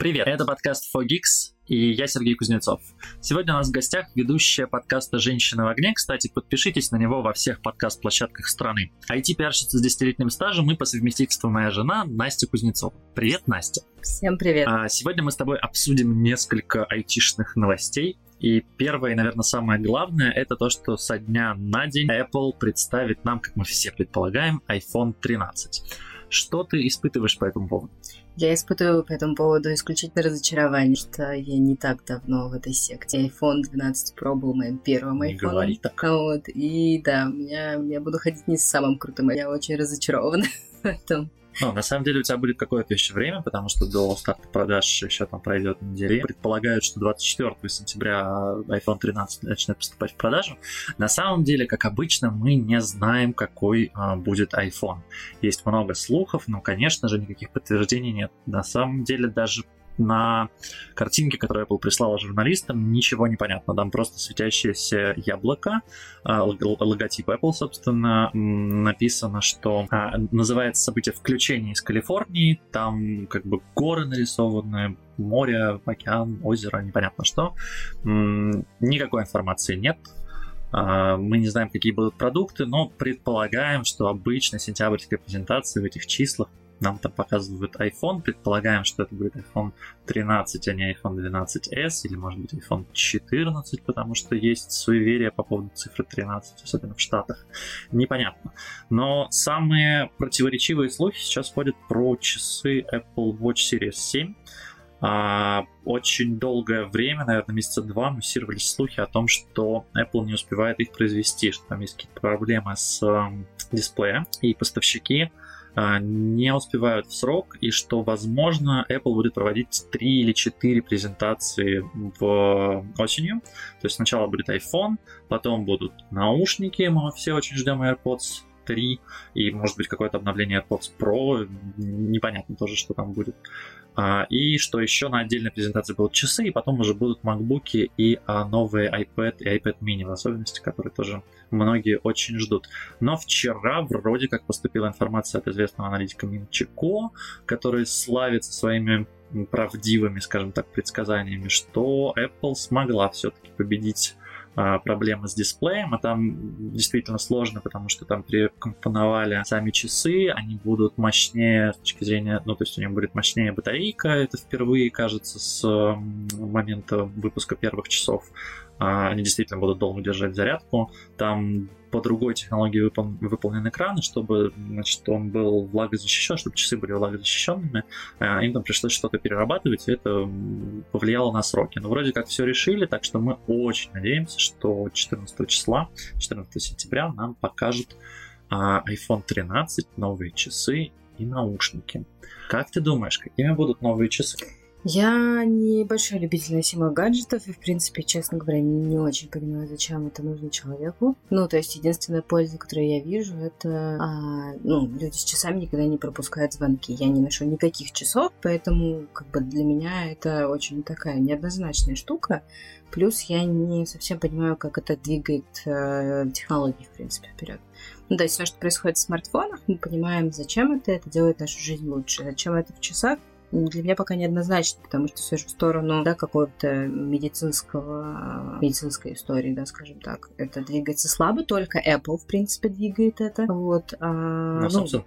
Привет, это подкаст Fogix, и я Сергей Кузнецов. Сегодня у нас в гостях ведущая подкаста «Женщина в огне». Кстати, подпишитесь на него во всех подкаст-площадках страны. IT-пиарщица с десятилетним стажем и по совместительству моя жена Настя Кузнецова. Привет, Настя. Всем привет. А, сегодня мы с тобой обсудим несколько айтишных новостей. И первое, и, наверное, самое главное, это то, что со дня на день Apple представит нам, как мы все предполагаем, iPhone 13. Что ты испытываешь по этому поводу? Я испытываю по этому поводу исключительно разочарование, что я не так давно в этой секте. iPhone 12 Pro был моим первым Не iPhone. говори так. Вот, и да, меня, я буду ходить не с самым крутым. Я очень разочарована в этом. Ну, на самом деле у тебя будет какое-то еще время, потому что до старта продаж еще там пройдет неделя. Предполагают, что 24 сентября iPhone 13 начнет поступать в продажу. На самом деле, как обычно, мы не знаем, какой а, будет iPhone. Есть много слухов, но, конечно же, никаких подтверждений нет. На самом деле, даже на картинке, которую Apple прислала журналистам, ничего не понятно. Там просто светящееся яблоко, а, лог- логотип Apple, собственно, написано, что а, называется событие «Включение из Калифорнии», там как бы горы нарисованы, море, океан, озеро, непонятно что. Никакой информации нет. А, Мы не знаем, какие будут продукты, но предполагаем, что обычно сентябрьская презентация в этих числах нам там показывают iPhone, предполагаем, что это будет iPhone 13, а не iPhone 12s, или может быть iPhone 14, потому что есть суеверие по поводу цифры 13, особенно в Штатах. Непонятно. Но самые противоречивые слухи сейчас ходят про часы Apple Watch Series 7. А, очень долгое время, наверное, месяца два, муссировались слухи о том, что Apple не успевает их произвести, что там есть какие-то проблемы с эм, дисплеем, и поставщики не успевают в срок, и что, возможно, Apple будет проводить 3 или 4 презентации в осенью. То есть сначала будет iPhone, потом будут наушники, мы все очень ждем AirPods 3, и, может быть, какое-то обновление AirPods Pro, непонятно тоже, что там будет. А, И что еще на отдельной презентации будут часы, и потом уже будут MacBook и а, новые iPad и iPad mini в особенности, которые тоже многие очень ждут. Но вчера вроде как поступила информация от известного аналитика Минчико, который славится своими правдивыми, скажем так, предсказаниями, что Apple смогла все-таки победить а, проблемы с дисплеем, а там действительно сложно, потому что там перекомпоновали сами часы, они будут мощнее с точки зрения, ну, то есть у них будет мощнее батарейка, это впервые, кажется, с момента выпуска первых часов. А, Они действительно будут долго держать зарядку. Там по другой технологии выпол- выполнен экран, чтобы значит, он был влагозащищен, чтобы часы были влагозащищенными. А, Им там пришлось что-то перерабатывать, и это повлияло на сроки. Но вроде как все решили, так что мы очень надеемся, что 14 числа, 14 сентября нам покажут а, iPhone 13, новые часы и наушники. Как ты думаешь, какими будут новые часы? Я не большой любитель носимых гаджетов, и, в принципе, честно говоря, не очень понимаю, зачем это нужно человеку. Ну, то есть, единственная польза, которую я вижу, это, а, ну, люди с часами никогда не пропускают звонки. Я не ношу никаких часов, поэтому, как бы, для меня это очень такая неоднозначная штука. Плюс я не совсем понимаю, как это двигает э, технологии, в принципе, вперед. Ну, то есть все, что происходит в смартфонах, мы понимаем, зачем это, это делает нашу жизнь лучше. Зачем это в часах, для меня пока неоднозначно, потому что все же в сторону да, какого-то медицинского, медицинской истории, да, скажем так. Это двигается слабо, только Apple, в принципе, двигает это. Вот, а, На ну, Samsung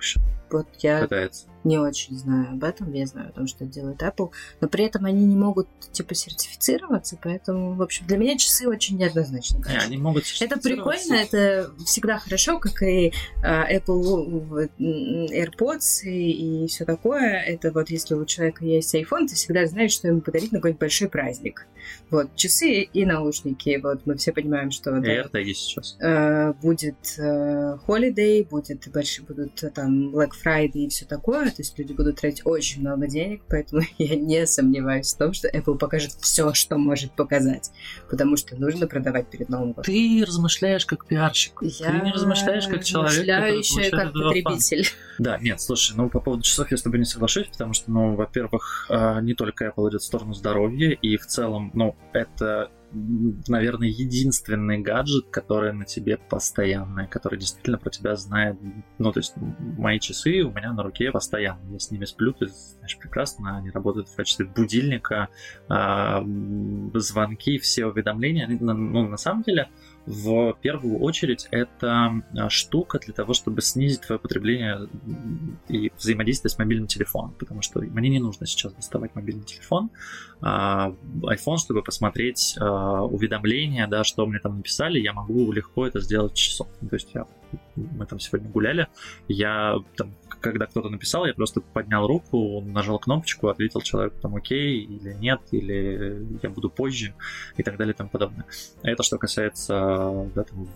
вот я пытается. Не очень знаю об этом, я знаю о том, что делает Apple, но при этом они не могут, типа, сертифицироваться, поэтому, в общем, для меня часы очень неоднозначно. Не, они могут Это прикольно, это всегда хорошо, как и а, Apple AirPods и, все такое. Это вот если у человека есть iPhone, ты всегда знаешь, что ему подарить на какой-нибудь большой праздник. Вот, часы и наушники. Вот, мы все понимаем, что И да, AirTag сейчас. э, будет э, Holiday, будет большие, будут э, там Black Friday и все такое. То есть люди будут тратить очень много денег, поэтому я не сомневаюсь в том, что Apple покажет все, что может показать. Потому что нужно продавать перед Новым годом. Ты размышляешь как пиарщик. Я Ты не размышляешь как человек, размышляю еще и как потребитель. Да, нет, слушай, ну по поводу часов я с тобой не соглашусь, потому что, ну, во-первых, а, не только Apple идет в сторону здоровья, и в целом, ну, это наверное, единственный гаджет, который на тебе постоянный, который действительно про тебя знает. Ну, то есть мои часы у меня на руке постоянно. Я с ними сплю, ты знаешь прекрасно, они работают в качестве будильника, а, звонки, все уведомления. Ну, на самом деле, в первую очередь это а, штука для того, чтобы снизить твое потребление и взаимодействие с мобильным телефоном, потому что мне не нужно сейчас доставать мобильный телефон, а, iPhone, чтобы посмотреть а, уведомления, да, что мне там написали, я могу легко это сделать часов. То есть я, мы там сегодня гуляли, я там, когда кто-то написал, я просто поднял руку, нажал кнопочку, ответил человеку там окей или нет, или я буду позже и так далее и тому подобное. Это что касается да, там,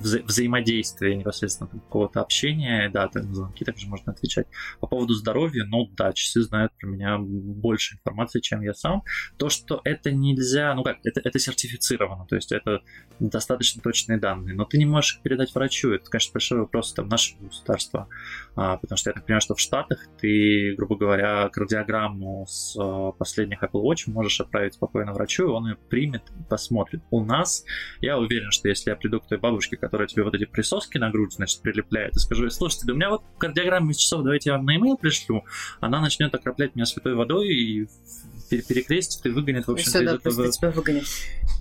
вза- взаимодействия непосредственно какого-то общения, да, там, звонки также можно отвечать. По поводу здоровья, ну да, часы знают про меня больше информации, чем я сам. То, что это нельзя, ну как, это, это сертифицировано, то есть это достаточно точные данные, но ты не можешь их передать врачу, это, конечно, большой вопрос там нашего государства, а, потому что я так понимаю, что в Штатах ты, грубо говоря, кардиограмму с а, последних Apple Watch можешь отправить спокойно врачу, и он ее примет и посмотрит. У нас, я уверен, что если я приду к той бабушке, которая тебе вот эти присоски на грудь, значит, прилепляет, и скажу, слушайте, да у меня вот кардиограмма из часов, давайте я вам на e пришлю, она начнет окроплять меня святой водой и перекрестит и выгонит, в общем-то, да, просто тебя выгонит.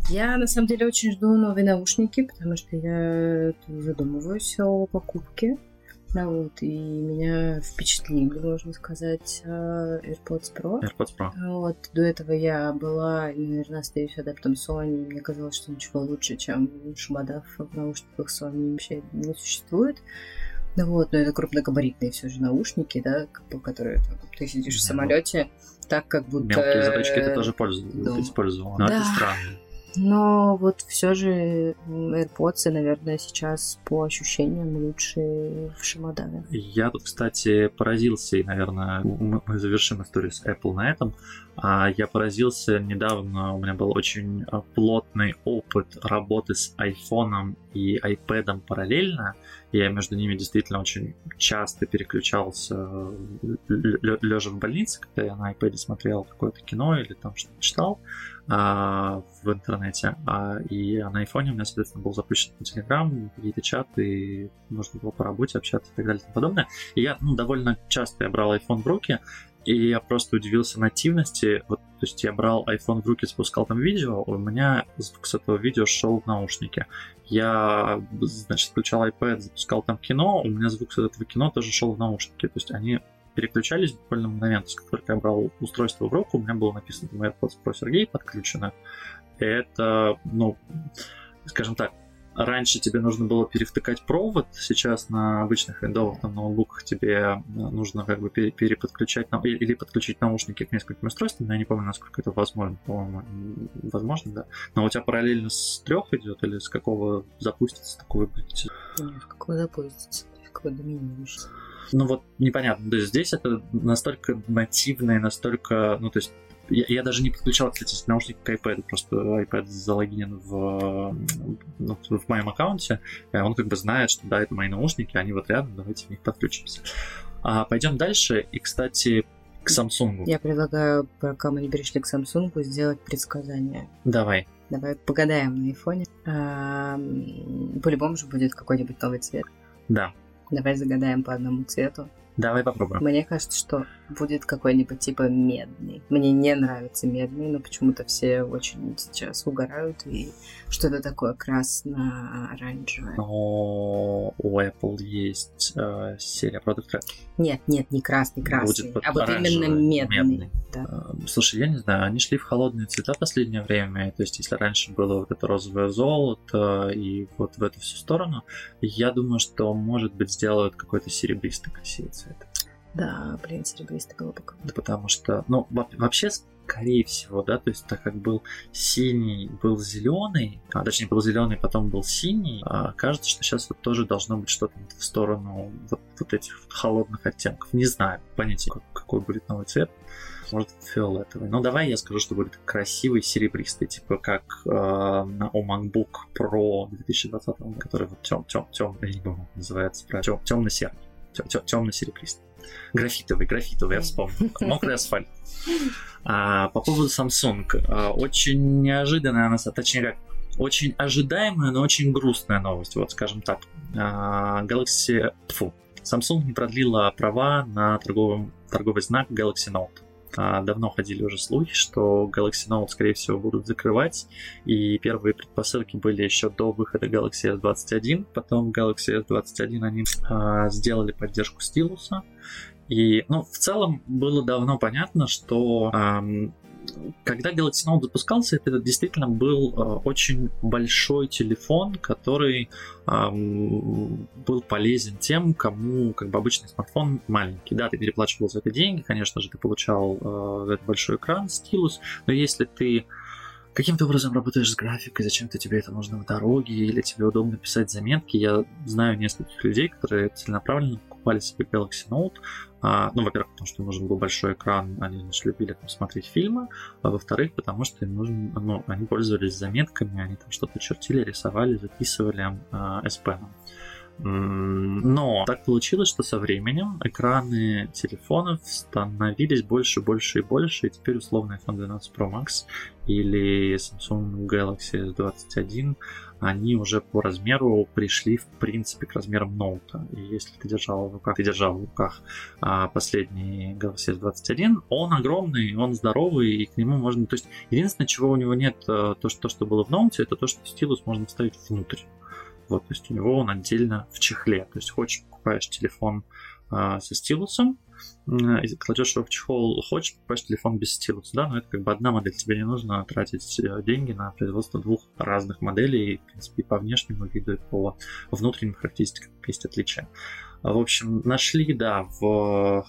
Я, на самом деле, очень жду новые наушники, потому что я задумываюсь о покупке. Да, вот, и меня впечатлили, можно сказать, а, AirPods Pro. AirPods Pro. Вот, до этого я была, наверное, остаюсь адептом Sony, мне казалось, что ничего лучше, чем шумодав в наушниках Sony вообще не существует. Ну вот, но это крупногабаритные все же наушники, да, которые там, ты сидишь в самолете, так как будто... Мелкие заточки ты тоже пользовал, ну, использовал, но да. это странно. Но вот все же AirPods, наверное, сейчас по ощущениям лучше в Шимадаве. Я тут, кстати, поразился, и, наверное, мы, мы завершим историю с Apple на этом. А я поразился недавно, у меня был очень а, плотный опыт работы с iPhone и iPad параллельно. Я между ними действительно очень часто переключался, лежа в больнице, когда я на iPad смотрел какое-то кино или там что-то читал а, в интернете. А, и на iPhone у меня, соответственно, был запущен Telegram, какие-то чаты, можно было по работе общаться и так далее и тому подобное. И я ну, довольно часто я брал iPhone в руки, и я просто удивился нативности. Вот, то есть я брал iPhone в руки, запускал там видео, у меня звук с этого видео шел в наушнике. Я, значит, включал iPad, запускал там кино, у меня звук с этого кино тоже шел в наушнике. То есть они переключались буквально с как только я брал устройство в руку, у меня было написано там AirPods Pro Сергей подключено. Это, ну, скажем так, раньше тебе нужно было перевтыкать провод, сейчас на обычных виндовых там, ноутбуках тебе нужно как бы переподключать или подключить наушники к нескольким устройствам, я не помню, насколько это возможно, по-моему, возможно, да. Но у тебя параллельно с трех идет или с какого запустится, такого будет? Нет, какого запустится, какого доминируешь. Ну вот непонятно. То есть здесь это настолько нативное, настолько, ну то есть я, я даже не подключал, кстати, наушники к iPad, просто iPad залогинен в, ну, в моем аккаунте, и он как бы знает, что да, это мои наушники, они вот рядом, давайте в них подключимся. А, пойдем дальше, и, кстати, к Samsung. Я предлагаю, пока мы не перешли к Samsung, сделать предсказание. Давай. Давай погадаем на айфоне. А, по-любому же будет какой-нибудь новый цвет. Да. Давай загадаем по одному цвету. Давай попробуем. Мне кажется, что будет какой-нибудь типа медный. Мне не нравится медный, но почему-то все очень сейчас угорают и что-то такое красно-оранжевое. Но у Apple есть э, серия продуктов. Нет, нет, не красный, красный, будет а вот именно медный. медный. Да. Э, слушай, я не знаю, они шли в холодные цвета в последнее время. То есть, если раньше было вот это розовое золото и вот в эту всю сторону, я думаю, что, может быть, сделают какой-то серебристый красивый цвет. Да, блин, серебристый бы Да потому что, ну, вообще, скорее всего, да, то есть так как был синий, был зеленый, а точнее был зеленый, потом был синий, а кажется, что сейчас вот тоже должно быть что-то в сторону вот, вот этих холодных оттенков. Не знаю, понятия, какой будет новый цвет. Может, фиолетовый. Но давай я скажу, что будет красивый серебристый, типа как э, на MacBook Pro 2020, который вот тем, тем, тем, я не помню, называется, тем, темно-серый. Темно-серебристый. Графитовый, графитовый, я вспомнил. Мокрый асфальт. А, по поводу Samsung. А, очень неожиданная, точнее как, очень ожидаемая, но очень грустная новость, вот скажем так. А, Galaxy, фу, Samsung не продлила права на торговый, торговый знак Galaxy Note. А, давно ходили уже слухи, что Galaxy Note, скорее всего, будут закрывать, и первые предпосылки были еще до выхода Galaxy S21, потом Galaxy S21 они а, сделали поддержку стилуса, и, ну, в целом было давно понятно, что эм, когда Galaxy Note запускался, это действительно был э, очень большой телефон, который был полезен тем, кому как бы обычный смартфон маленький. Да, ты переплачивал за это деньги, конечно же, ты получал э, большой экран, стилус, но если ты каким-то образом работаешь с графикой, зачем-то тебе это нужно в дороге, или тебе удобно писать заметки. Я знаю нескольких людей, которые целенаправленно покупали себе Galaxy Note, а, ну, во-первых, потому что нужен был большой экран, они значит, любили там, смотреть фильмы, а во-вторых, потому что им нужен, ну, они пользовались заметками, они там что-то чертили, рисовали, записывали а, S Pen. Но так получилось, что со временем экраны телефонов становились больше, больше и больше, и теперь условно iPhone 12 Pro Max или Samsung Galaxy S21 они уже по размеру пришли, в принципе, к размерам ноута. И если ты держал в руках, ты держал в руках а, последний Galaxy S21, он огромный, он здоровый, и к нему можно... То есть, единственное, чего у него нет, а, то, что, то, что было в ноуте, это то, что стилус можно вставить внутрь. Вот, то есть у него он отдельно в чехле. То есть хочешь покупаешь телефон а, со стилусом, кладешь его в чехол, хочешь, покупаешь телефон без стилуса, да, но это как бы одна модель, тебе не нужно тратить э, деньги на производство двух разных моделей, и, в принципе, и по внешнему виду, и по внутренним характеристикам есть отличия. В общем, нашли, да, в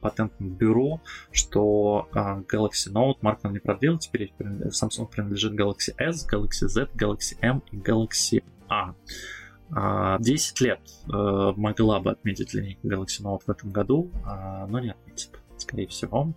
патентном бюро, что uh, Galaxy Note Mark не продлил, теперь Samsung принадлежит Galaxy S, Galaxy Z, Galaxy M и Galaxy A. 10 лет э, могла бы отметить линейка Galaxy Note в этом году, а, но не отметит, скорее всего.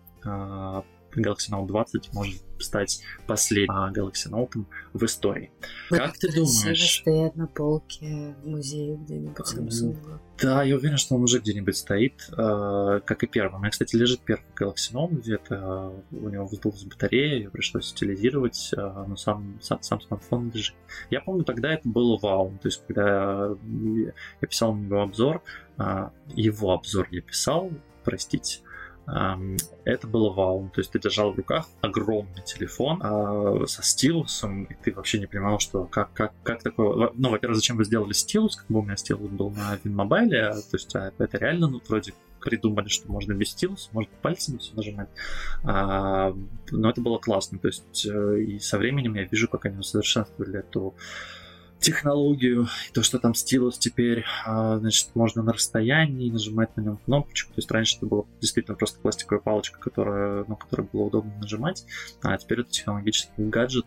А, Galaxy Note 20 может стать последним Galaxy Note в истории. Вот как ты думаешь? стоят на полке в музее где-нибудь Samsung. Да, я уверен, что он уже где-нибудь стоит, э, как и первый. У меня, кстати, лежит первый Galaxy Note где-то, у него вздулась батарея, ее пришлось утилизировать, э, но сам, сам, сам смартфон лежит. Я помню, тогда это было вау, то есть, когда я писал на него обзор, его обзор я писал, простите, это было вау. То есть ты держал в руках огромный телефон э, со стилусом, и ты вообще не понимал, что как, как, как такое... Ну, во-первых, зачем вы сделали стилус, как бы у меня стилус был на Винмобайле, то есть а, это реально, ну, вроде придумали, что можно без стилуса, можно пальцами все нажимать. А, но это было классно. То есть э, и со временем я вижу, как они усовершенствовали эту технологию, то, что там стилус теперь, а, значит, можно на расстоянии нажимать на нем кнопочку. То есть раньше это была действительно просто пластиковая палочка, которая, на которой было удобно нажимать, а теперь это технологический гаджет,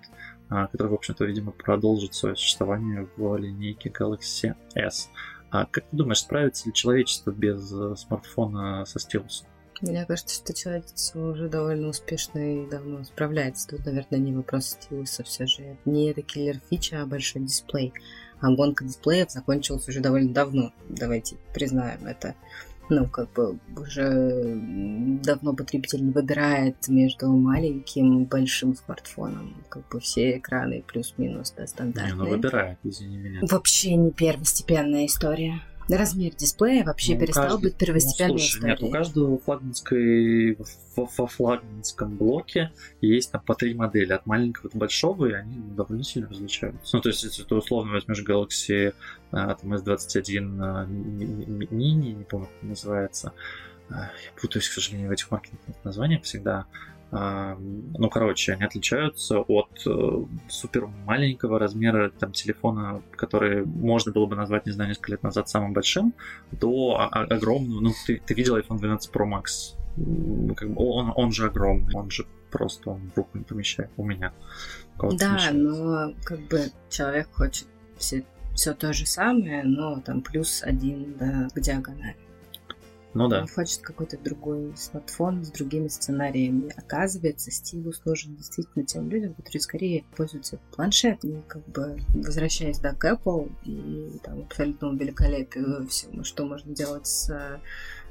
а, который, в общем-то, видимо, продолжит свое существование в линейке Galaxy S. А как ты думаешь, справится ли человечество без э, смартфона со стилусом? Мне кажется, что человечество уже довольно успешно и давно справляется. Тут, наверное, не вопрос стилуса все же. Не это киллер фича, а большой дисплей. А гонка дисплеев закончилась уже довольно давно. Давайте признаем это. Ну, как бы уже давно потребитель не выбирает между маленьким и большим смартфоном. Как бы все экраны плюс-минус, да, стандартные. Не, ну выбирает, извини меня. Вообще не первостепенная история. Размер дисплея вообще ну, перестал каждый, быть первостепенной ну, слушай, историей. Нет, у каждого флагманской, во, флагманском блоке есть там по три модели, от маленького до большого, и они довольно сильно различаются. Ну, то есть, если ты условно возьмешь Galaxy а, там, S21 а, Mini, не помню, как называется, я путаюсь, к сожалению, в этих маркетинговых названиях всегда, ну, короче, они отличаются от э, супер маленького размера там, телефона, который можно было бы назвать, не знаю, несколько лет назад самым большим, до огромного, ну, ты, ты видел iPhone 12 Pro Max, как бы он, он же огромный, он же просто он в руку не помещает у меня. Да, но как бы человек хочет все, все то же самое, но там плюс один да, к диагонали. Ну да. Он хочет какой-то другой смартфон с другими сценариями. Оказывается, стилус нужен действительно тем людям, которые скорее пользуются планшетами, как бы возвращаясь да, к Apple и там абсолютному великолепию всего, что можно делать с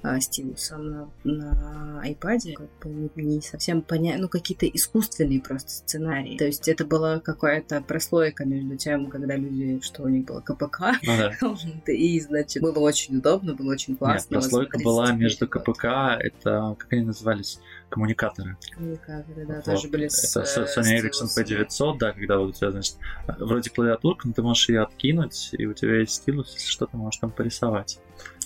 а, стилусом на, на iPad, как бы не, совсем понятно, ну, какие-то искусственные просто сценарии. То есть это была какая-то прослойка между тем, когда люди, что у них было КПК, Ну да. и, значит, было очень удобно, было очень Нет, классно. прослойка смотреть была между КПК, это, как они назывались, коммуникаторы. Коммуникаторы, да, Вот. тоже были с... Это э, Sony Ericsson стилусами. P900, да, когда вот у тебя, значит, вроде клавиатурка, но ты можешь ее откинуть, и у тебя есть стилус, если что, ты можешь там порисовать.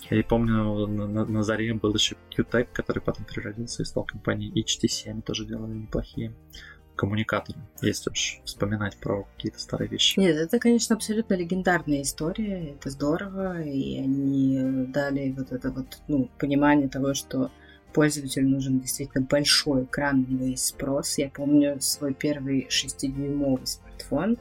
Я помню, на, на- на заре был еще QTech, который потом переродился и стал компанией HTC, они тоже делали неплохие коммуникаторы, если уж вспоминать про какие-то старые вещи. Нет, это, конечно, абсолютно легендарная история, это здорово, и они дали вот это вот, ну, понимание того, что пользователю нужен действительно большой экран, на него есть спрос. Я помню свой первый 6-дюймовый смартфон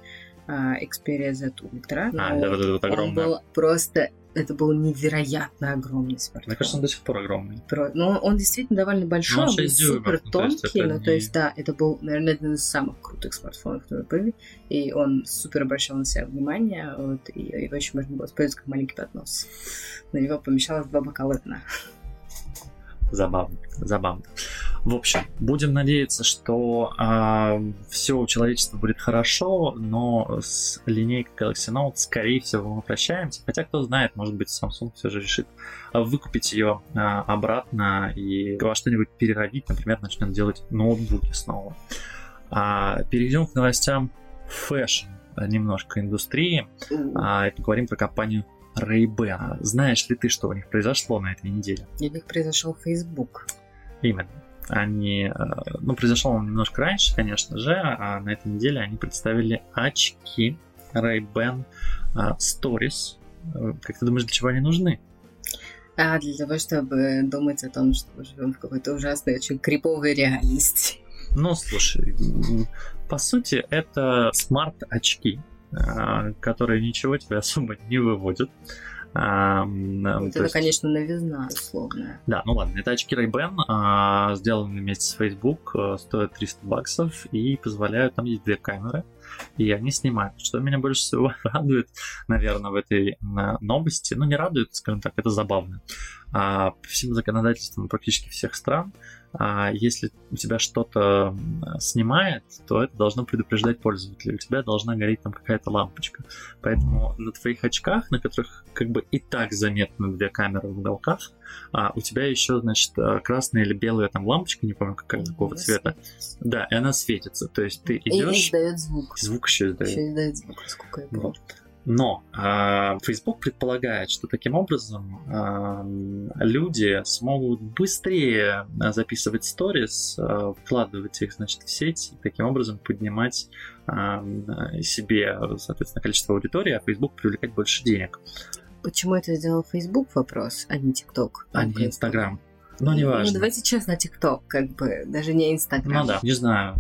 а, Xperia Z Ultra. А, Ну, да, вот это вот он огромное. был просто, это был невероятно огромный смартфон. Мне кажется, он до сих пор огромный. Про- Ну, он действительно довольно большой, Ну, он он был 6 дюймов, супер ну, то есть тонкий, ну, то не- есть, да, это был, наверное, один из самых крутых смартфонов, которые были, и он супер обращал на себя внимание, вот, и его еще можно было использовать как маленький поднос. На него помещалось два бокала вина. Забавно, забавно. В общем, будем надеяться, что все у человечества будет хорошо, но с линейкой Galaxy Note, скорее всего, мы прощаемся. Хотя, кто знает, может быть, Samsung все же решит а, выкупить ее а, обратно и во что-нибудь переродить, например, начнет делать ноутбуки снова. А, перейдем к новостям fashion а, немножко индустрии а, и поговорим про компанию Ray-Ban. Знаешь ли ты, что у них произошло на этой неделе? У них произошел Facebook. Именно. Они, э, ну, произошло он немножко раньше, конечно же, а на этой неделе они представили очки Ray-Ban э, Stories. Э, Как ты думаешь, для чего они нужны? А для того, чтобы думать о том, что мы живем в какой-то ужасной, очень криповой реальности. Ну, слушай, по сути, это смарт-очки, которые ничего тебе особо не выводят. А, м, Вот то это, есть- конечно, новизна, условная. Да, ну ладно, это очки Ray-Ban, а, сделаны вместе с Facebook, а, стоят 300 баксов и позволяют, там есть две камеры, и они снимают. Что меня больше всего радует, наверное, в этой новости, ну не радует, скажем так, это забавно. А, по всем законодательствам практически всех стран, а, если у тебя что-то снимает, то это должно предупреждать пользователя. У тебя должна гореть там какая-то лампочка. Поэтому на твоих очках, на которых как бы и так заметны две камеры в уголках, а у тебя еще, значит, э, красная или белая там лампочка, не помню какая, какого Она цвета. светится. Да, и она светится. То есть ты И идешь, издает звук. звук еще издает. Еще издает звук, сколько я помню. Вот. Но а, Facebook предполагает, что таким образом а, люди смогут быстрее а, записывать сторис, а, вкладывать их, значит, в сеть, и таким образом поднимать а, себе, соответственно, количество аудитории, а Facebook привлекать больше денег, Почему это сделал Facebook вопрос, а не TikTok? а не Instagram. Ну, не Ну, важно. давайте честно, TikTok, как бы, даже не Instagram. Ну да, не знаю.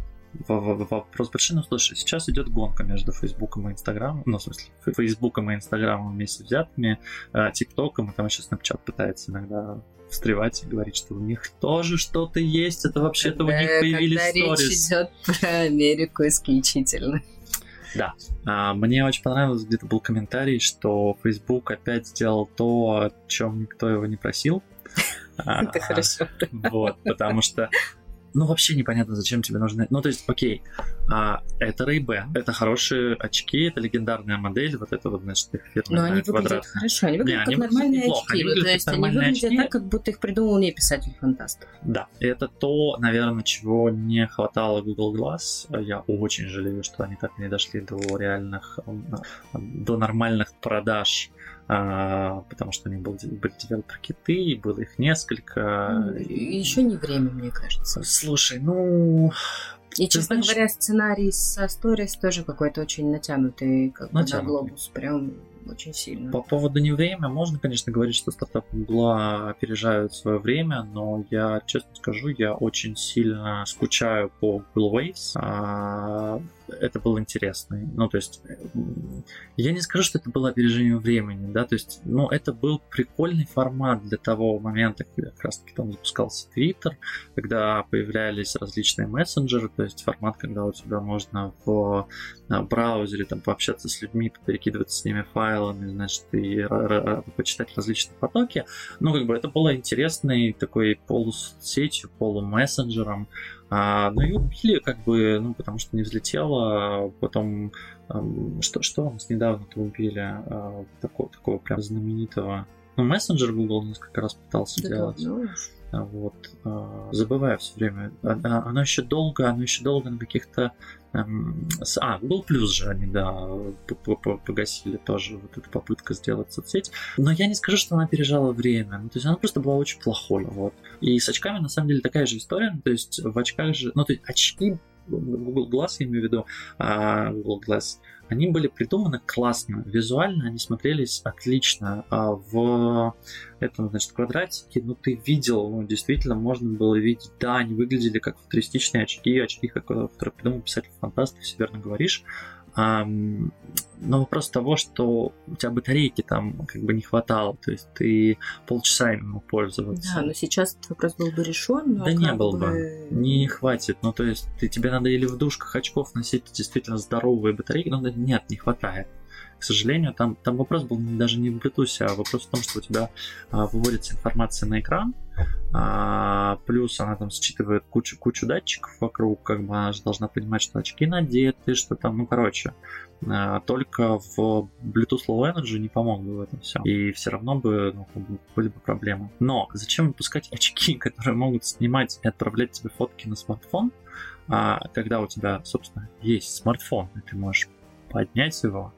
Вопрос большой, но слушай, сейчас идет гонка между Фейсбуком и Инстаграмом, ну, в смысле, Фейсбуком и Инстаграмом вместе взятыми, а, ТикТоком, и там еще Snapchat пытается иногда встревать и говорить, что у них тоже что-то есть, это вообще-то у Когда- них появились когда речь сторис. идет про Америку исключительно. А, Мне очень понравилось, где-то был комментарий, что Facebook опять сделал то, о чем никто его не просил. А, Это хорошо. Вот, потому что ну, вообще непонятно, зачем тебе нужны... Ну, то есть, окей, а, это Ray-Ban, это хорошие очки, это легендарная модель, вот это вот, значит, их Но фирменная они выглядят квадратная. хорошо, они выглядят Не, как они выглядят нормальные неплохо, очки. они Ну, то выглядят есть они выглядят очки. так, как будто их придумал не писатель-фантаст. Да, это то, наверное, чего не хватало Google Glass. Я очень жалею, что они так не дошли до реальных, до нормальных продаж, потому что у них был, были девелопер-киты, было их несколько. Еще не время, мне кажется. Слушай, ну, И, честно знаешь- говоря, сценарий со сторис тоже какой-то очень натянутый, как бы на Натянутый. глобус, прям очень сильно. По поводу не время, можно, конечно, говорить, что стартапы Гугла опережают свое время, но я, честно скажу, я очень сильно скучаю по Google Waves. Это был интересный. Ну, то есть, я не скажу, что это было опережение времени, да, то есть, ну, это был прикольный формат для того момента, когда как раз-таки там запускался Twitter, когда появлялись различные мессенджеры, то есть формат, когда у тебя можно в браузере там пообщаться с людьми, перекидываться с ними файлами, значит, и почитать различные потоки. Ну, как бы это было интересной такой полусетью, полумессенджером, а, ну и убили, как бы, ну, потому что не взлетело. А потом, что, что вам недавно-то убили а, такого, такого прям знаменитого? Ну, мессенджер Google несколько раз пытался да, делать. Ну, вот. А, забываю все время. Оно еще долго, оно еще долго на каких-то Эм, а, Google Plus же они, да, погасили тоже вот эту попытку сделать соцсеть. Но я не скажу, что она пережала время. Ну, то есть она просто была очень плохой. Вот. И с очками на самом деле такая же история. То есть в очках же... Ну, то есть очки Google Glass, я имею в виду, а, Google Glass, они были придуманы классно, визуально они смотрелись отлично. А в этом, значит, квадратике, ну, ты видел, ну, действительно, можно было видеть, да, они выглядели как футуристичные очки, очки, которые придумал писатель-фантаст, ты все верно говоришь, но вопрос того, что у тебя батарейки там как бы не хватало, то есть ты полчаса им мог пользоваться. Да, но сейчас этот вопрос был бы решен. Да не был бы. бы, не хватит. Ну то есть ты, тебе надо или в душках очков носить действительно здоровые батарейки, но нет, не хватает к сожалению, там, там вопрос был даже не в Bluetooth, а вопрос в том, что у тебя а, выводится информация на экран, а, плюс она там считывает кучу, кучу датчиков вокруг, как бы она же должна понимать, что очки надеты, что там, ну, короче, а, только в Bluetooth Low Energy не помог бы в этом все. И все равно бы ну, были бы проблемы. Но зачем выпускать очки, которые могут снимать и отправлять тебе фотки на смартфон, а, когда у тебя, собственно, есть смартфон, и ты можешь поднять его,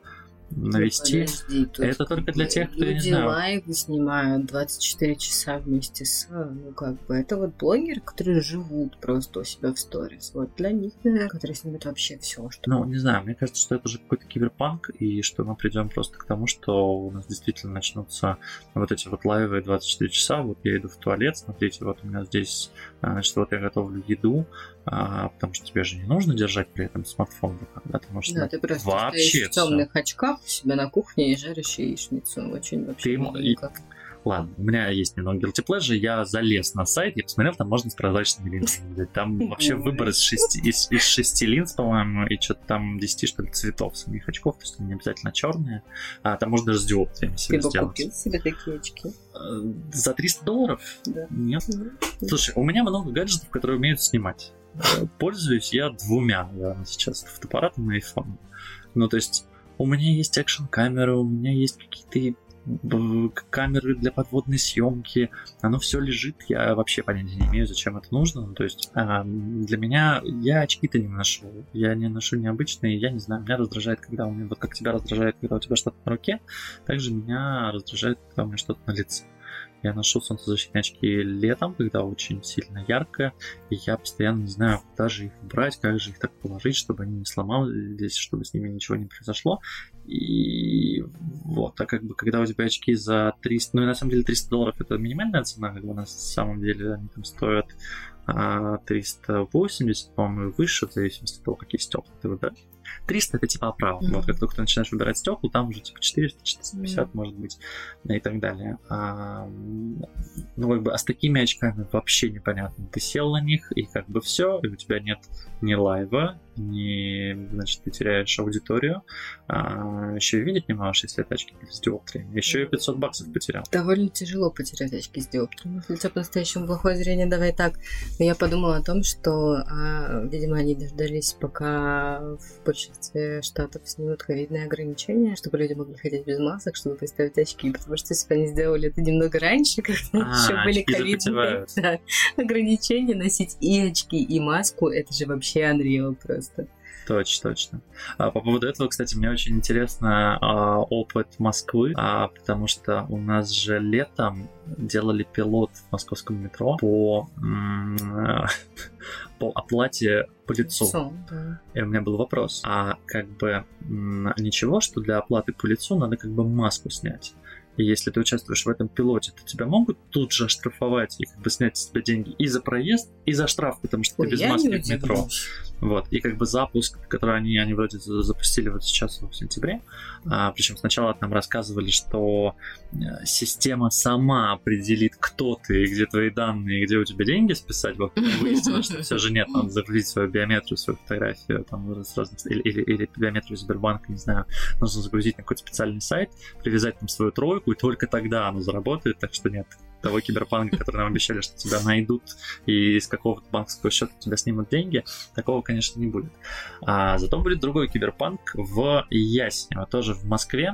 навести. Подожди, это только для тех, кто, люди я не знаю... лайвы снимают 24 часа вместе с... Ну, как бы, это вот блогеры, которые живут просто у себя в сторис. Вот для них, да, которые снимают вообще все, что... Ну, не знаю, мне кажется, что это уже какой-то киберпанк, и что мы придем просто к тому, что у нас действительно начнутся вот эти вот лайвы 24 часа, вот я иду в туалет, смотрите, вот у меня здесь, а, значит, вот я готовлю еду, а, потому что тебе же не нужно держать при этом смартфон да, ты можешь да, ты просто вообще в темных очках у себя на кухне и жаришь яичницу. Очень вообще ты... Ладно, у меня есть немного guilty pleasure, я залез на сайт, я посмотрел, там можно с прозрачными линзами. Там вообще выбор из шести, из, из шести линз, по-моему, и что-то там 10, что ли, цветов самих очков, то есть не обязательно черные, а там можно даже с диоптриями себе Ты сделать. купил себе такие очки? Э, за 300 долларов? Да. Нет. Слушай, у меня много гаджетов, которые умеют снимать. Пользуюсь я двумя, наверное, сейчас фотоаппаратом и iPhone. Ну, то есть у меня есть экшн-камеры, у меня есть какие-то камеры для подводной съемки, оно все лежит, я вообще понятия не имею, зачем это нужно, ну, то есть а, для меня, я очки-то не ношу, я не ношу необычные, я не знаю, меня раздражает, когда у меня, вот как тебя раздражает, когда у тебя что-то на руке, также меня раздражает, когда у меня что-то на лице. Я ношу солнцезащитные очки летом, когда очень сильно ярко, и я постоянно не знаю, куда же их брать, как же их так положить, чтобы они не сломались, чтобы с ними ничего не произошло. И вот, а как бы, когда у тебя очки за 300, ну и на самом деле 300 долларов это минимальная цена, как бы на самом деле они там стоят 380, а, по-моему, выше, в зависимости от того, какие стекла ты выбираешь. 300 это типа оправа. Mm-hmm. Вот как только ты начинаешь выбирать стекла, там уже типа 400, 450 mm-hmm. может быть и так далее. А, ну как бы, а с такими очками вообще непонятно. Ты сел на них и как бы все, и у тебя нет ни лайва, не, значит, ты теряешь аудиторию, а, еще и видеть не можешь, если это очки с диоптриями. Еще и 500 баксов потерял. Довольно тяжело потерять очки с диоптриями. Если у тебя по-настоящему плохое зрение, давай так. Но я подумала о том, что, а, видимо, они дождались, пока в большинстве штатов снимут ковидные ограничения, чтобы люди могли ходить без масок, чтобы поставить очки. Потому что если бы они сделали это немного раньше, когда а, еще были ковидные да, ограничения, носить и очки, и маску, это же вообще Unreal просто. Точно, точно. А, по поводу этого, кстати, мне очень интересно а, опыт Москвы, а, потому что у нас же летом делали пилот в московском метро по, по оплате по лицу. лицу да. И у меня был вопрос, а как бы ничего, что для оплаты по лицу надо как бы маску снять? И если ты участвуешь в этом пилоте, то тебя могут тут же оштрафовать и как бы снять с тебя деньги и за проезд, и за штраф, потому что Ой, ты без маски в метро. Вот. И как бы запуск, который они, они вроде запустили вот сейчас в сентябре, а, причем сначала нам рассказывали, что э, система сама определит, кто ты, где твои данные, где у тебя деньги списать. Вот выяснилось, что все же нет, надо загрузить свою биометрию, свою фотографию там, с разных, или, или, или биометрию Сбербанка, не знаю, нужно загрузить на какой-то специальный сайт, привязать там свою тройку, и только тогда оно заработает, так что нет, того киберпанка, который нам обещали, что тебя найдут и из какого-то банковского счета тебя снимут деньги, такого, конечно, не будет. А зато будет другой киберпанк в Ясне, тоже в Москве.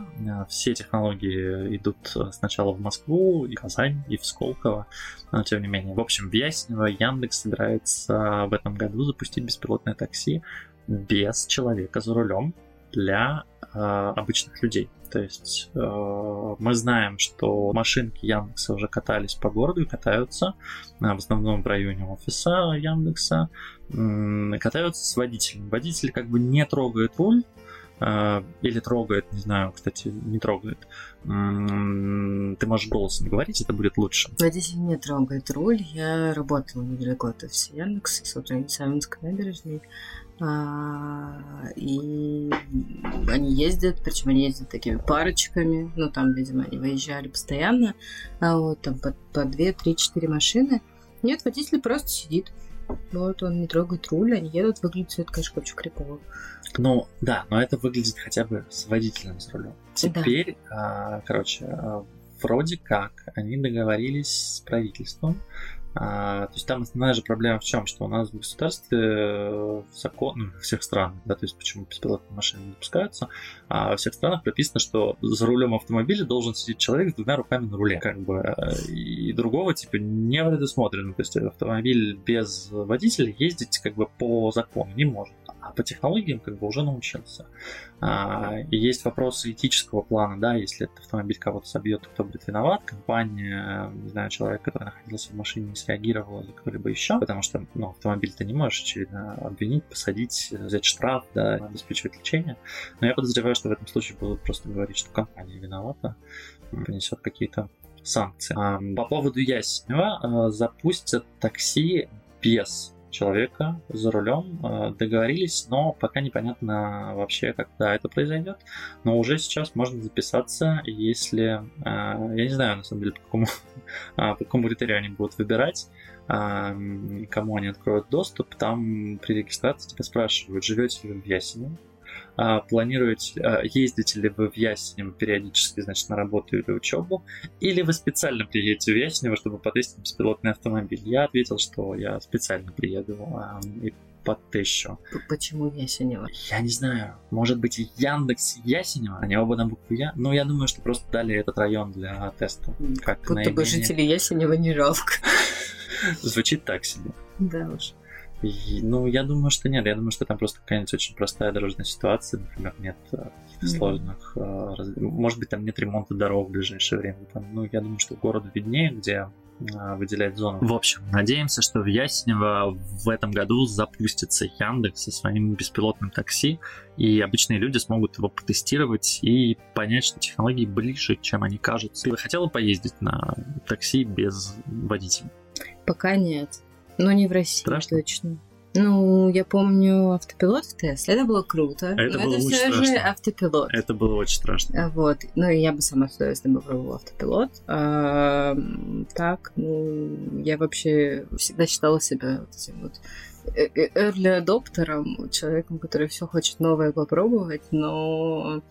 Все технологии идут сначала в Москву, и Казань, и в Сколково, но тем не менее. В общем, в Яснево Яндекс собирается в этом году запустить беспилотное такси без человека за рулем для э, обычных людей. То есть э, мы знаем, что машинки Яндекса уже катались по городу и катаются, э, в основном в районе офиса Яндекса, э, катаются с водителем. Водитель как бы не трогает руль, э, или трогает, не знаю, кстати, не трогает. Ты можешь голосом говорить, это будет лучше. Водитель не трогает руль. Я работала недалеко от офиса Яндекса, собственно, Савинской набережной. А, и они ездят, причем они ездят такими парочками, ну там, видимо, они выезжали постоянно, а вот там по, по 2, 3, 4 машины. Нет, водитель просто сидит. Вот он не трогает руль, они едут, выглядит все это, конечно, очень крипово. Ну, да, но это выглядит хотя бы с водителем с рулем. Теперь, да. а, короче, а, вроде как они договорились с правительством, а, то есть там основная же проблема в чем, что у нас в государстве э, в закон, ну, во всех странах, да, то есть почему беспилотные машины не допускаются, а во всех странах прописано, что за рулем автомобиля должен сидеть человек с двумя руками на руле, как бы, э, и другого типа не предусмотрено, то есть автомобиль без водителя ездить как бы по закону не может а по технологиям как бы уже научился. А, и есть вопросы этического плана, да, если этот автомобиль кого-то собьет, кто будет виноват, компания, не знаю, человек, который находился в машине, не среагировал или кто-либо еще, потому что ну, автомобиль ты не можешь очевидно обвинить, посадить, взять штраф, да, обеспечивать лечение. Но я подозреваю, что в этом случае будут просто говорить, что компания виновата, понесет какие-то санкции. А, по поводу Ясенева а, запустят такси без человека за рулем, э, договорились, но пока непонятно вообще, когда это произойдет. Но уже сейчас можно записаться, если, э, я не знаю, на самом деле, по какому, а, по какому критерию они будут выбирать, а, кому они откроют доступ, там при регистрации тебя спрашивают, живете ли вы в Ясине, а, планируете, а, ездите ли вы в Ясенево периодически, значит, на работу или учебу, или вы специально приедете в Ясенево, чтобы потестить беспилотный автомобиль? Я ответил, что я специально приеду а, и потещу. Почему Ясенево? Я не знаю. Может быть, Яндекс Ясенево? Они оба на букву Я? Ну, я думаю, что просто дали этот район для теста. Как Будто наименее... бы жителей Ясенева не жалко. Звучит так себе. Да уж. Ну, я думаю, что нет. Я думаю, что там просто какая-нибудь очень простая дорожная ситуация. Например, нет э, каких-то mm-hmm. сложных... Э. Может быть, там нет ремонта дорог в ближайшее время. Там, ну, я думаю, что городу виднее, где э, выделять зону. В общем, надеемся, что в Яснево в этом году запустится Яндекс со своим беспилотным такси, и обычные люди смогут его потестировать и понять, что технологии ближе, чем они кажутся. Ты бы хотела поездить на такси без водителя? Пока нет. Но не в России, Страшно? точно. Ну, я помню автопилот в Тесле, это было круто. Это но было это очень все страшно. же автопилот. Это было очень страшно. А, Вот. Ну, я бы сама с удовольствием попробовала автопилот. А, так, ну, я вообще всегда считала себя вот этим вот э, э, early адоптером, человеком, который все хочет новое попробовать, но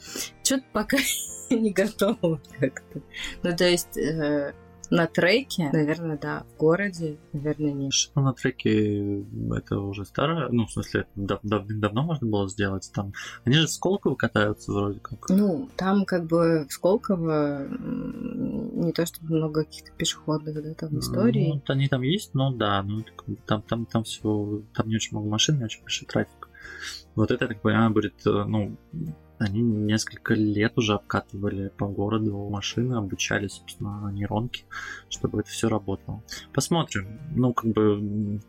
что-то пока не готова как-то. Ну, то есть э, на треке, наверное, да. В городе, наверное, нет. Ну, на треке это уже старое, ну, в смысле, дав- дав- давно можно было сделать там. Они же в Сколково катаются вроде как. Ну, там как бы в Сколково не то чтобы много каких-то пешеходных, да, там историй. Ну, они там есть, но да, ну, там, там, там все, там не очень много машин, не очень большой трафик. Вот это, я так понимаю, будет, э, ну, они несколько лет уже обкатывали по городу машины, обучали, собственно, нейронки, чтобы это все работало. Посмотрим. Ну, как бы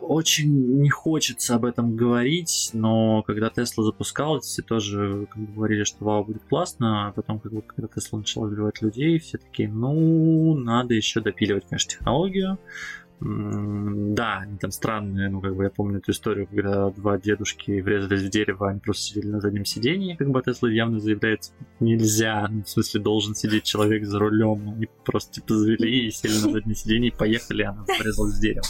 очень не хочется об этом говорить, но когда Тесла запускалась, все тоже как бы, говорили, что вау, будет классно, а потом, как бы, когда Тесла начала убивать людей, все такие, ну, надо еще допиливать, конечно, технологию, Да, они там странные, ну, как бы я помню эту историю, когда два дедушки врезались в дерево, они просто сидели на заднем сидении, как бы Тесла явно заявляет, нельзя, ну, в смысле, должен сидеть человек за рулем, они просто, типа, завели и сели на заднее сиденье и поехали, она врезалась в дерево.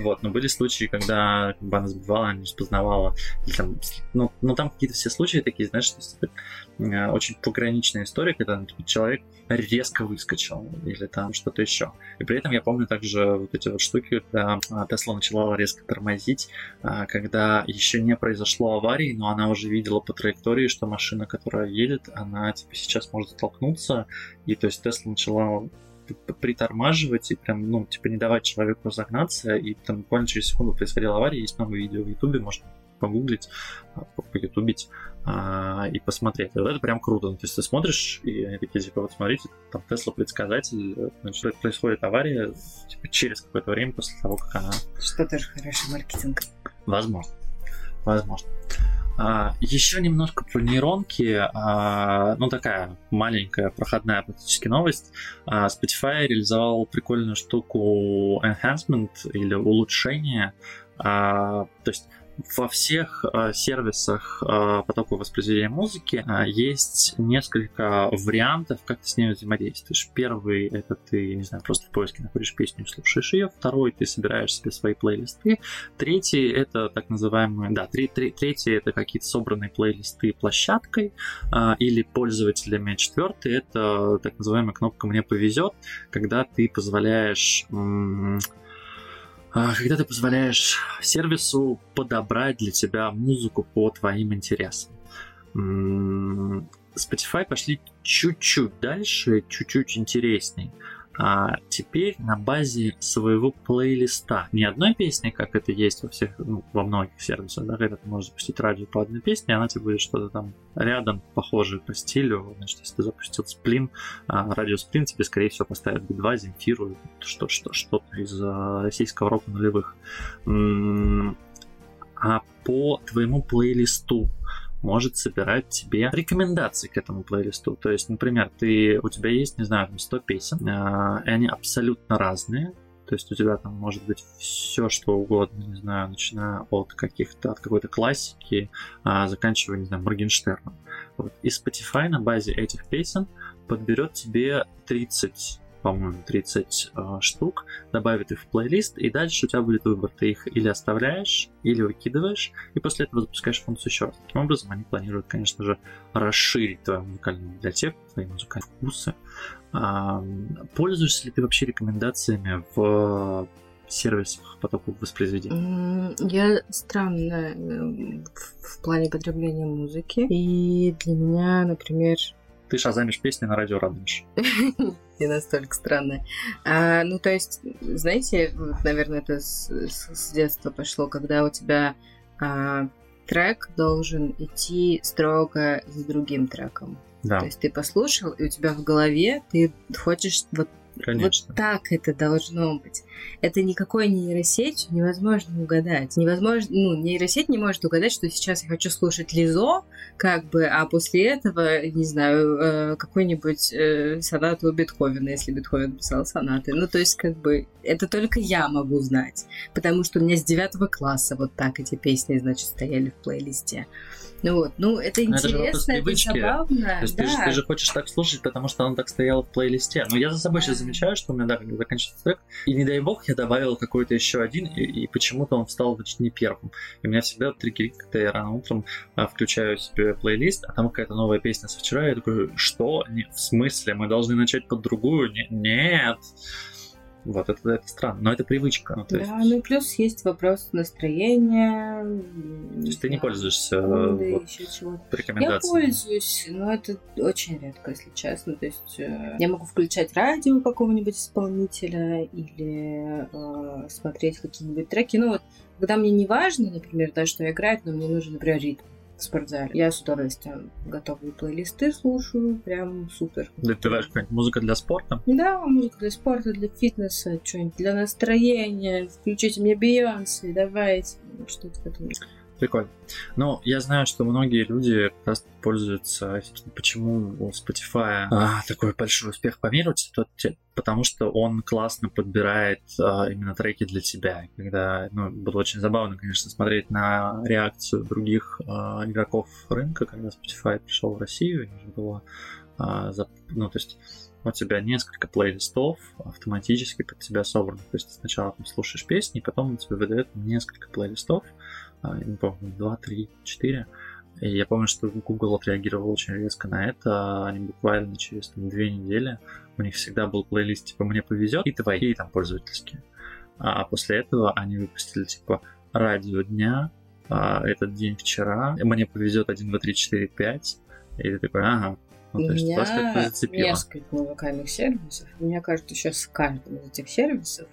Вот, но были случаи, когда как бы, она сбивала, она не распознавала, или там, ну, ну, там какие-то все случаи такие, знаешь, что, типа, э, очень пограничная история, когда типа, человек резко выскочил, или там что-то еще. И при этом я помню также вот эти вот штуки, когда Тесла начала резко тормозить, а, когда еще не произошло аварии, но она уже видела по траектории, что машина, которая едет, она типа сейчас может столкнуться, и то есть Тесла начала притормаживать и прям, ну, типа не давать человеку загнаться, и там буквально через секунду происходила авария, есть много видео в Ютубе, можно погуглить, а, поютубить а, и посмотреть. Вот это прям круто. То есть ты смотришь, и они такие, типа, вот смотрите, там Тесла предсказатель, значит, происходит авария типа, через какое-то время после того, как она... Что тоже хороший маркетинг. Возможно. Возможно. А, еще немножко про нейронки. А, ну, такая маленькая проходная практически новость. А, Spotify реализовал прикольную штуку enhancement или улучшение. А, то есть во всех э, сервисах э, потока воспроизведения музыки э, есть несколько вариантов, как ты с ней взаимодействуешь. Первый это ты, не знаю, просто в поиске находишь песню слушаешь ее. Второй ты собираешь себе свои плейлисты. Третий это так называемые, да, три, три, третий это какие-то собранные плейлисты площадкой или пользователями. Четвертый это так называемая кнопка «Мне повезет», когда ты позволяешь когда ты позволяешь сервису подобрать для тебя музыку по твоим интересам. Spotify пошли чуть-чуть дальше, чуть-чуть интересней а теперь на базе своего плейлиста. Не одной песни, как это есть во всех, ну, во многих сервисах, да, когда ты можешь запустить радио по одной песне, она тебе будет что-то там рядом похожее по стилю. Значит, если ты запустил сплин, а, радио сплин тебе, скорее всего, поставят B2, Земфиру, что, что, что-то из а, российского рока нулевых. А по твоему плейлисту может собирать тебе рекомендации к этому плейлисту. То есть, например, ты, у тебя есть, не знаю, 100 песен, э, и они абсолютно разные, то есть у тебя там может быть все, что угодно, не знаю, начиная от каких-то, от какой-то классики, а, заканчивая, не знаю, Моргенштерном. Вот. И Spotify на базе этих песен подберет тебе 30 по-моему, 30 э, штук, добавит их в плейлист, и дальше у тебя будет выбор. Ты их или оставляешь, или выкидываешь, и после этого запускаешь функцию еще раз. Таким образом, они планируют, конечно же, расширить твою музыкальную библиотеку, твои музыкальные вкусы. Э, пользуешься ли ты вообще рекомендациями в сервисах потоков воспроизведения? Я странная э, в плане потребления музыки. И для меня, например, ты шазамишь песни на радио радуешь. Не настолько странно. А, ну, то есть, знаете, наверное, это с, с детства пошло, когда у тебя а, трек должен идти строго за другим треком. Да. То есть ты послушал, и у тебя в голове ты хочешь вот Конечно. Вот так это должно быть. Это никакой нейросеть невозможно угадать. Невозможно, ну, нейросеть не может угадать, что сейчас я хочу слушать Лизо, как бы, а после этого, не знаю, э, какой-нибудь э, сонату Бетховена, если Бетховен писал сонаты. Ну, то есть, как бы, это только я могу знать, потому что у меня с девятого класса вот так эти песни, значит, стояли в плейлисте. Ну вот, ну это интересно, это, это забавно. То есть да. ты, же, ты же хочешь так слушать, потому что он так стоял в плейлисте. Но я за собой сейчас замечаю, что у меня, да, когда заканчивается трек, и не дай бог, я добавил какой-то еще один, и, и почему-то он встал значит, не первым. И у меня всегда триггерит, когда я рано утром а, включаю себе плейлист, а там какая-то новая песня со вчера, я такой, что? Не, в смысле? Мы должны начать под другую? Не, нет. Вот, это, это странно, но это привычка. Ну, то есть... Да, ну плюс есть вопрос настроения. То есть ты не пользуешься ну, вот, рекомендациями? Я пользуюсь, но это очень редко, если честно. То есть э, я могу включать радио какого-нибудь исполнителя или э, смотреть какие-нибудь треки. Ну вот, когда мне не важно, например, да, что играет, но мне нужен, например, ритм в спортзале. Я с удовольствием готовые плейлисты слушаю, прям супер. Да, ты даешь какая-нибудь музыка для спорта? Да, музыка для спорта, для фитнеса, что-нибудь для настроения. Включите мне Бейонсе, давайте, что-то в этом. Прикольно. Но я знаю, что многие люди как раз пользуются, почему у Spotify а, такой большой успех по миру, потому что он классно подбирает а, именно треки для тебя. Когда, ну, было очень забавно, конечно, смотреть на реакцию других а, игроков рынка, когда Spotify пришел в Россию, и было, а, за, ну, то есть у тебя несколько плейлистов автоматически под тебя собраны. То есть ты сначала там слушаешь песни, потом он тебе выдает несколько плейлистов, не помню, 2, 3, 4. И я помню, что Google отреагировал очень резко на это. Они буквально через там, две недели у них всегда был плейлист типа «Мне повезет» и твои там пользовательские. А после этого они выпустили типа «Радио дня», а, «Этот день вчера», «Мне повезет 1, 2, 3, 4, 5». И ты такой, ага, ну, у меня несколько музыкальных сервисов. Мне кажется, сейчас с каждым из этих сервисов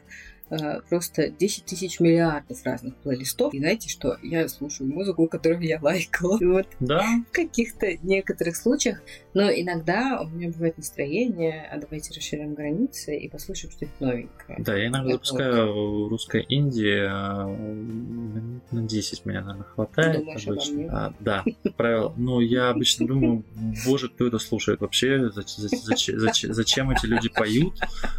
просто 10 тысяч миллиардов разных плейлистов. И знаете что? Я слушаю музыку, которую я лайкала. Вот. Да. В каких-то некоторых случаях. Но иногда у меня бывает настроение, а давайте расширим границы и послушаем что-то новенькое. Да, я иногда Это запускаю вот. русское инди. А, на 10 меня, наверное, хватает. Думаешь обычно. Обо мне? А, да, правило. Ну, я обычно думаю, боже, кто это слушает вообще? Зачем, эти люди поют?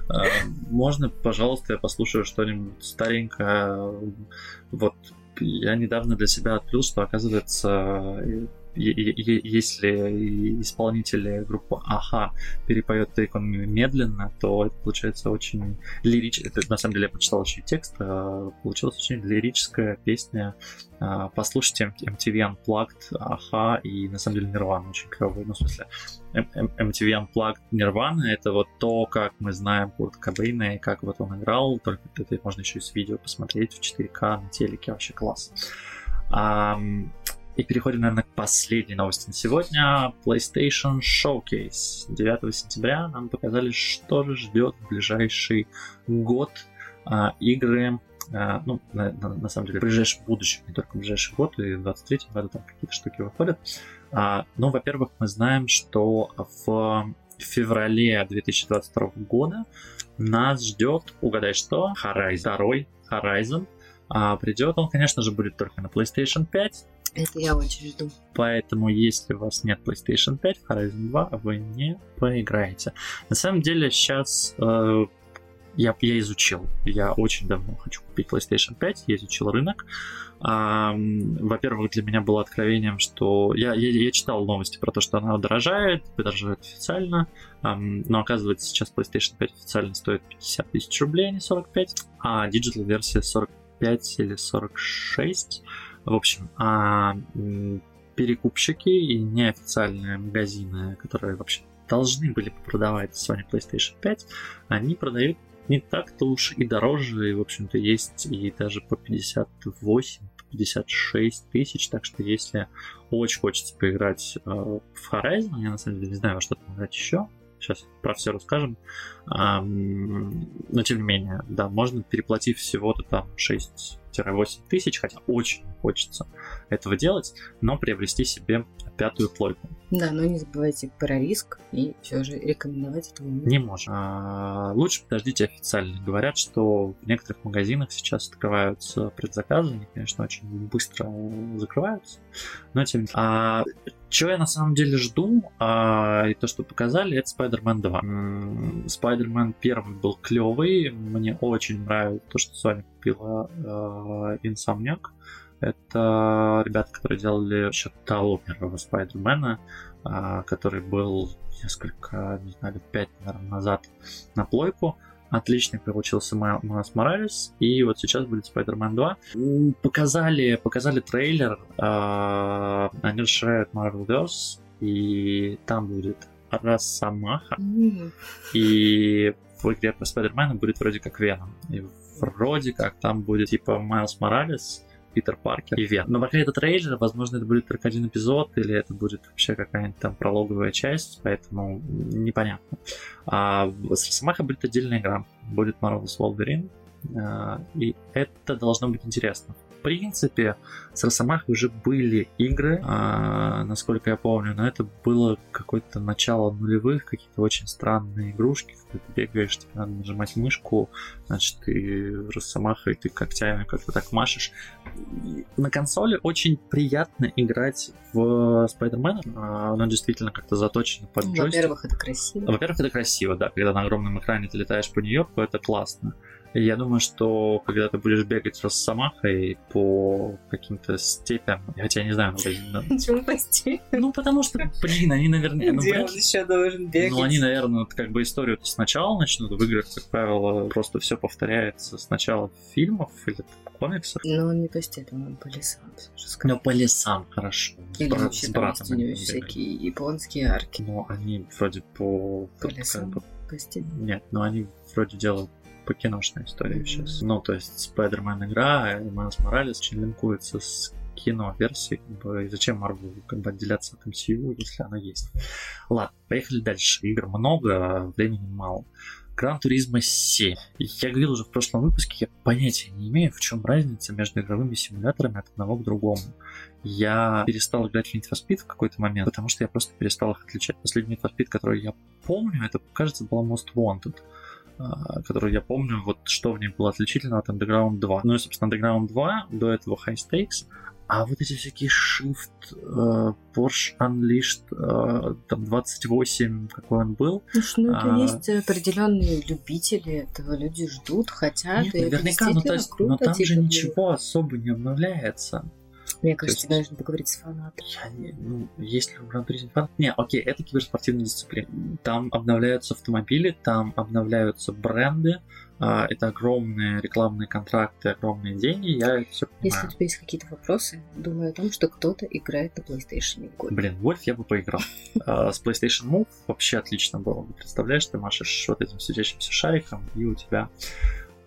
А, можно, пожалуйста, я послушаю слушаю что-нибудь старенькое. Вот я недавно для себя открыл, что оказывается если исполнитель группы Аха перепоет Тейкон медленно, то это получается очень лирическое. На самом деле я прочитал еще текст. А получилась очень лирическая песня. А, послушайте MTV Unplugged, Аха и на самом деле Нирвана очень клевый. Ну, в смысле, MTV Unplugged Нирвана это вот то, как мы знаем Курт Кобейна и как вот он играл, только это можно еще и с видео посмотреть в 4К на телеке, вообще класс. И переходим, наверное, к последней новости на сегодня. PlayStation Showcase. 9 сентября нам показали, что же ждет в ближайший год а, игры а, ну, на, на, на самом деле, в ближайшем будущем, не только в ближайший год, и в 23 году там какие-то штуки выходят. А, ну, во-первых, мы знаем, что в феврале 2022 года нас ждет, угадай что, Horizon, второй Horizon. А, придет он, конечно же, будет только на PlayStation 5, это я очень жду. Поэтому, если у вас нет PlayStation 5, Horizon 2 вы не поиграете. На самом деле, сейчас э, я, я изучил. Я очень давно хочу купить PlayStation 5. Я изучил рынок. А, во-первых, для меня было откровением, что я, я, я читал новости про то, что она дорожает, дорожает официально. А, но оказывается, сейчас PlayStation 5 официально стоит 50 тысяч рублей, а не 45. А digital версия 45 или 46. В общем, а перекупщики и неофициальные магазины, которые вообще должны были продавать Sony PlayStation 5, они продают не так-то уж и дороже, и, в общем-то, есть и даже по 58, по 56 тысяч, так что если очень хочется поиграть э, в Horizon, я на самом деле не знаю, во что играть еще, сейчас про все расскажем, но тем не менее, да, можно переплатив всего-то там 6 8 тысяч, хотя очень хочется этого делать, но приобрести себе пятую плойку. Да, но не забывайте про риск и все же рекомендовать этого не можно. А, лучше подождите официально. Говорят, что в некоторых магазинах сейчас открываются предзаказы, они, конечно, очень быстро закрываются, но тем не менее. А что я на самом деле жду, а, и то, что показали, это Spider-Man 2. Spider-Man 1 был клевый, мне очень нравится то, что Sony купила э, Insomniac. Это ребята, которые делали еще того первого Спайдермена, э, который был несколько, не знаю, лет пять, наверное, назад на плойку. Отличный получился Майлз Моралес, и вот сейчас будет Spider-Man 2. Показали, показали трейлер, э, они расширяют Marvelverse, и там будет Росомаха, mm. и в игре про Спайдермена будет вроде как Веном. И вроде как там будет типа Майлз Моралес, Питер Паркер и Вен. Но пока это трейлер, возможно, это будет только один эпизод, или это будет вообще какая-нибудь там прологовая часть, поэтому непонятно. А с Росомаха будет отдельная игра. Будет Marvel's Wolverine, а, и это должно быть интересно. Принципе, с Росомахой уже были игры, а, насколько я помню, но это было какое-то начало нулевых, какие-то очень странные игрушки, когда ты бегаешь, тебе надо нажимать мышку, значит, ты Росомахой, ты когтями как-то так машешь. На консоли очень приятно играть в Спайдермена, оно действительно как-то заточено под джойстик. Во-первых, это красиво. Во-первых, это красиво, да, когда на огромном экране ты летаешь по Нью-Йорку, это классно. Я думаю, что когда ты будешь бегать с Росомахой по каким-то степям, хотя я не знаю, ну, Почему по степям? Ну, потому что, блин, они, наверное... Ну, Где он еще должен бегать? Ну, они, наверное, как бы историю сначала начнут. В играх, как правило, просто все повторяется сначала фильмов или комиксов. Но он не по степям, он по лесам. Ну, по лесам, хорошо. Или брат, вообще с братом. Там есть всякие японские арки. Ну, они вроде по... По лесам? По степям? Нет, но они вроде делают по киношной истории сейчас. Ну, то есть Спайдермен игра, и Майлз Моралес очень линкуется с кино-версией, как бы, и зачем Марвел как бы отделяться от MCU, если она есть. Ладно, поехали дальше. Игр много, а времени мало. Гран Туризма 7. Я говорил уже в прошлом выпуске, я понятия не имею, в чем разница между игровыми симуляторами от одного к другому. Я перестал играть в Need for Speed в какой-то момент, потому что я просто перестал их отличать. Последний Need for Speed, который я помню, это, кажется, была Most Wanted. А, которую я помню, вот что в ней было отличительно от Underground 2. Ну и, собственно, Underground 2, до этого High Stakes, а вот эти всякие Shift, uh, Porsche Unleashed, uh, там 28, какой он был. Слушай, ну это а... есть определенные любители этого, люди ждут, хотят. Нет, наверняка, но, то есть, круто, но там типа, же ничего особо не обновляется. Мне кажется, тебе нужно поговорить с фанатом. Я не, ну, есть ли в Гран фанат? Не, окей, это киберспортивная дисциплина. Там обновляются автомобили, там обновляются бренды, а, это огромные рекламные контракты, огромные деньги, я все понимаю. Если у тебя есть какие-то вопросы, думаю о том, что кто-то играет на PlayStation в год. Блин, Вольф я бы поиграл. А, с PlayStation Move вообще отлично было. Представляешь, ты машешь вот этим светящимся шариком, и у тебя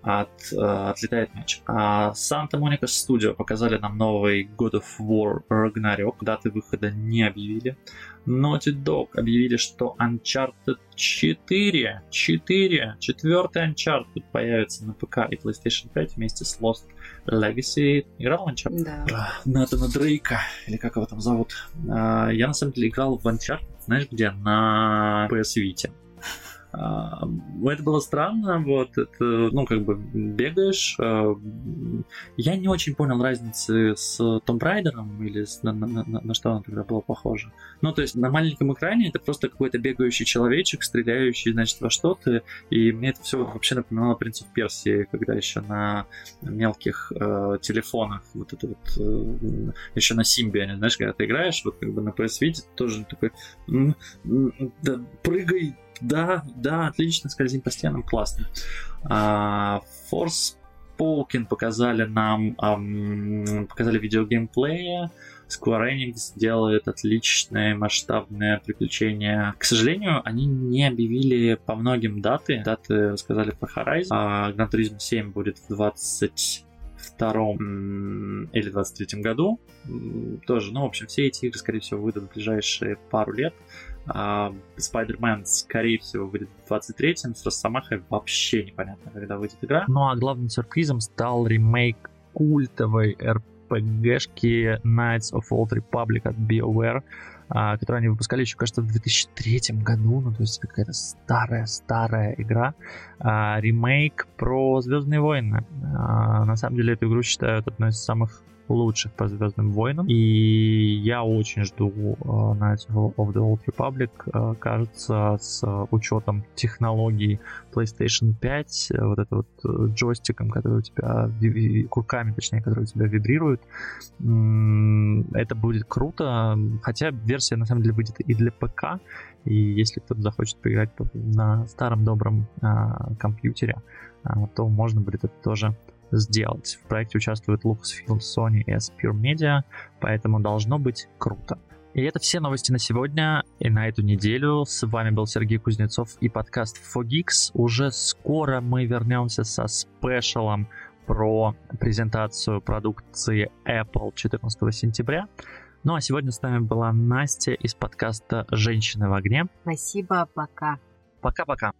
от, uh, отлетает мяч. А Santa Monica Studio показали нам новый God of War Ragnarok. Даты выхода не объявили. Naughty Dog объявили, что Uncharted 4, 4, четвертый Uncharted появится на ПК и PlayStation 5 вместе с Lost Legacy. Играл в Uncharted? Да. Натана Дрейка, или как его там зовут. Uh, я на самом деле играл в Uncharted, знаешь где? На PS Vita. А, это было странно, вот, это, ну, как бы бегаешь. А, я не очень понял разницы с Том Райдером или с, на, на, на, на что оно тогда было похоже. Ну, то есть на маленьком экране это просто какой-то бегающий человечек, стреляющий, значит, во что-то, и мне это все вообще напоминало «Принцев Персии», когда еще на мелких э, телефонах, вот это вот, э, еще на Симбиане, знаешь, когда ты играешь, вот как бы на PS Vita, тоже такой, да, прыгай, да, да, отлично, скользим по стенам, классно. А, Force Полкин показали нам, показали видео геймплея. Square Enix делает отличное масштабное приключение. К сожалению, они не объявили по многим даты. Даты рассказали про Horizon. А Gran Turismo 7 будет в 20 22 или 23 году. Тоже, ну, в общем, все эти игры, скорее всего, выйдут в ближайшие пару лет. Spider-Man, а, скорее всего, выйдет в 23-м, с Росомахой вообще непонятно, когда выйдет игра. Ну а главным сюрпризом стал ремейк культовой RPG-шки Knights of Old Republic от BioWare, а, которую они выпускали еще, кажется, в 2003 году, ну, то есть какая-то старая-старая игра, а, ремейк про Звездные войны. На самом деле эту игру считают одной из самых лучших по Звездным войнам. И я очень жду Knights of the Old Republic. Uh, кажется, с учетом технологий PlayStation 5, вот это вот э, джойстиком, который у тебя, курками, точнее, которые у тебя вибрируют, это будет круто. Хотя версия, на самом деле, выйдет и для ПК. И если кто-то захочет поиграть на старом добром компьютере, то можно будет это тоже сделать. В проекте участвуют Lucasfilm, Sony и Aspire Media, поэтому должно быть круто. И это все новости на сегодня и на эту неделю. С вами был Сергей Кузнецов и подкаст Fogix. Уже скоро мы вернемся со спешалом про презентацию продукции Apple 14 сентября. Ну а сегодня с нами была Настя из подкаста «Женщины в огне». Спасибо, пока. Пока-пока.